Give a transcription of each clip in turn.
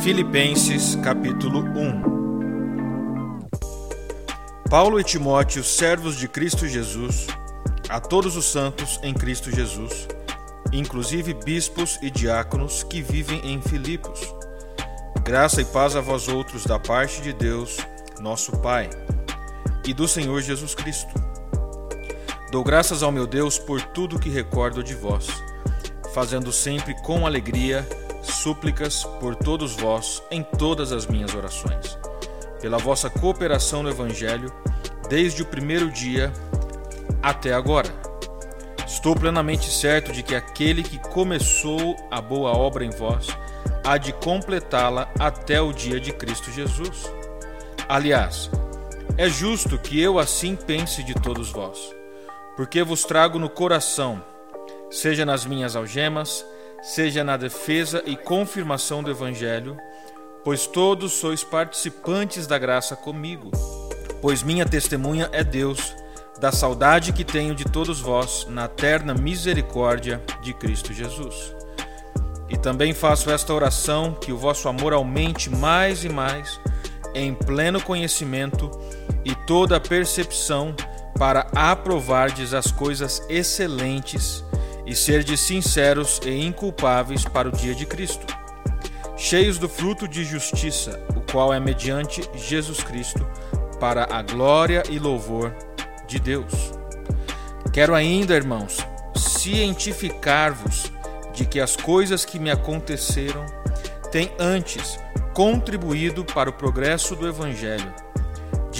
Filipenses capítulo 1 Paulo e Timóteo, servos de Cristo Jesus, a todos os santos em Cristo Jesus, inclusive bispos e diáconos que vivem em Filipos. Graça e paz a vós outros da parte de Deus, nosso Pai, e do Senhor Jesus Cristo. Dou graças ao meu Deus por tudo que recordo de vós, fazendo sempre com alegria súplicas por todos vós em todas as minhas orações, pela vossa cooperação no Evangelho, desde o primeiro dia até agora. Estou plenamente certo de que aquele que começou a boa obra em vós há de completá-la até o dia de Cristo Jesus. Aliás, é justo que eu assim pense de todos vós, porque vos trago no coração, seja nas minhas algemas, seja na defesa e confirmação do Evangelho, pois todos sois participantes da graça comigo. Pois minha testemunha é Deus, da saudade que tenho de todos vós na terna misericórdia de Cristo Jesus. E também faço esta oração que o vosso amor aumente mais e mais, em pleno conhecimento e toda percepção, para aprovardes as coisas excelentes e serdes sinceros e inculpáveis para o dia de Cristo, cheios do fruto de justiça, o qual é mediante Jesus Cristo, para a glória e louvor de Deus. Quero ainda, irmãos, cientificar-vos de que as coisas que me aconteceram têm antes contribuído para o progresso do Evangelho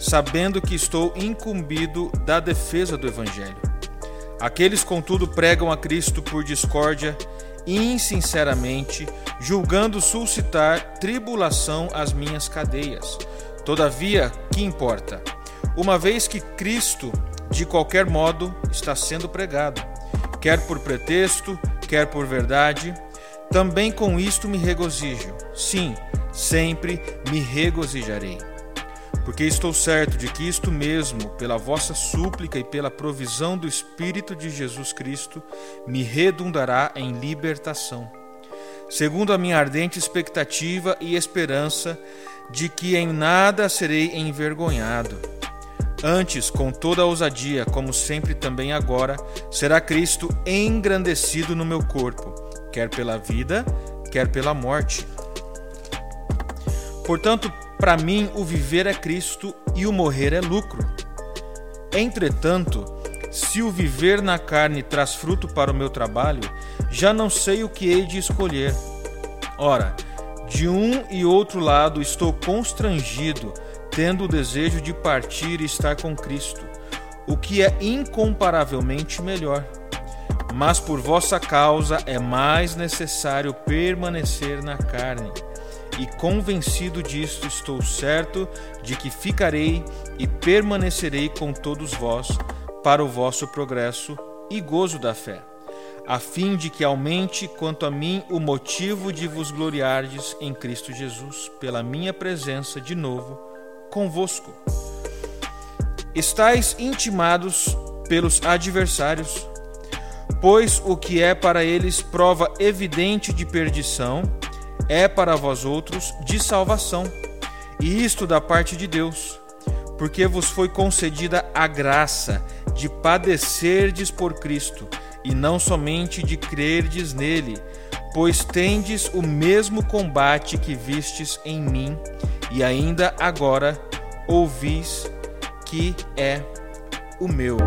sabendo que estou incumbido da defesa do Evangelho. Aqueles, contudo, pregam a Cristo por discórdia, insinceramente, julgando suscitar tribulação às minhas cadeias. Todavia, que importa? Uma vez que Cristo, de qualquer modo, está sendo pregado, quer por pretexto, quer por verdade, também com isto me regozijo. Sim, sempre me regozijarei. Porque estou certo de que isto mesmo, pela vossa súplica e pela provisão do Espírito de Jesus Cristo, me redundará em libertação. Segundo a minha ardente expectativa e esperança de que em nada serei envergonhado. Antes, com toda a ousadia, como sempre também agora, será Cristo engrandecido no meu corpo, quer pela vida, quer pela morte Portanto, para mim, o viver é Cristo e o morrer é lucro. Entretanto, se o viver na carne traz fruto para o meu trabalho, já não sei o que hei de escolher. Ora, de um e outro lado estou constrangido, tendo o desejo de partir e estar com Cristo, o que é incomparavelmente melhor. Mas por vossa causa é mais necessário permanecer na carne e convencido disto, estou certo de que ficarei e permanecerei com todos vós para o vosso progresso e gozo da fé, a fim de que aumente quanto a mim o motivo de vos gloriardes em Cristo Jesus, pela minha presença de novo convosco. Estais intimados pelos adversários, pois o que é para eles prova evidente de perdição, é para vós outros de salvação, e isto da parte de Deus, porque vos foi concedida a graça de padecerdes por Cristo, e não somente de crerdes nele, pois tendes o mesmo combate que vistes em mim, e ainda agora ouvis que é o meu.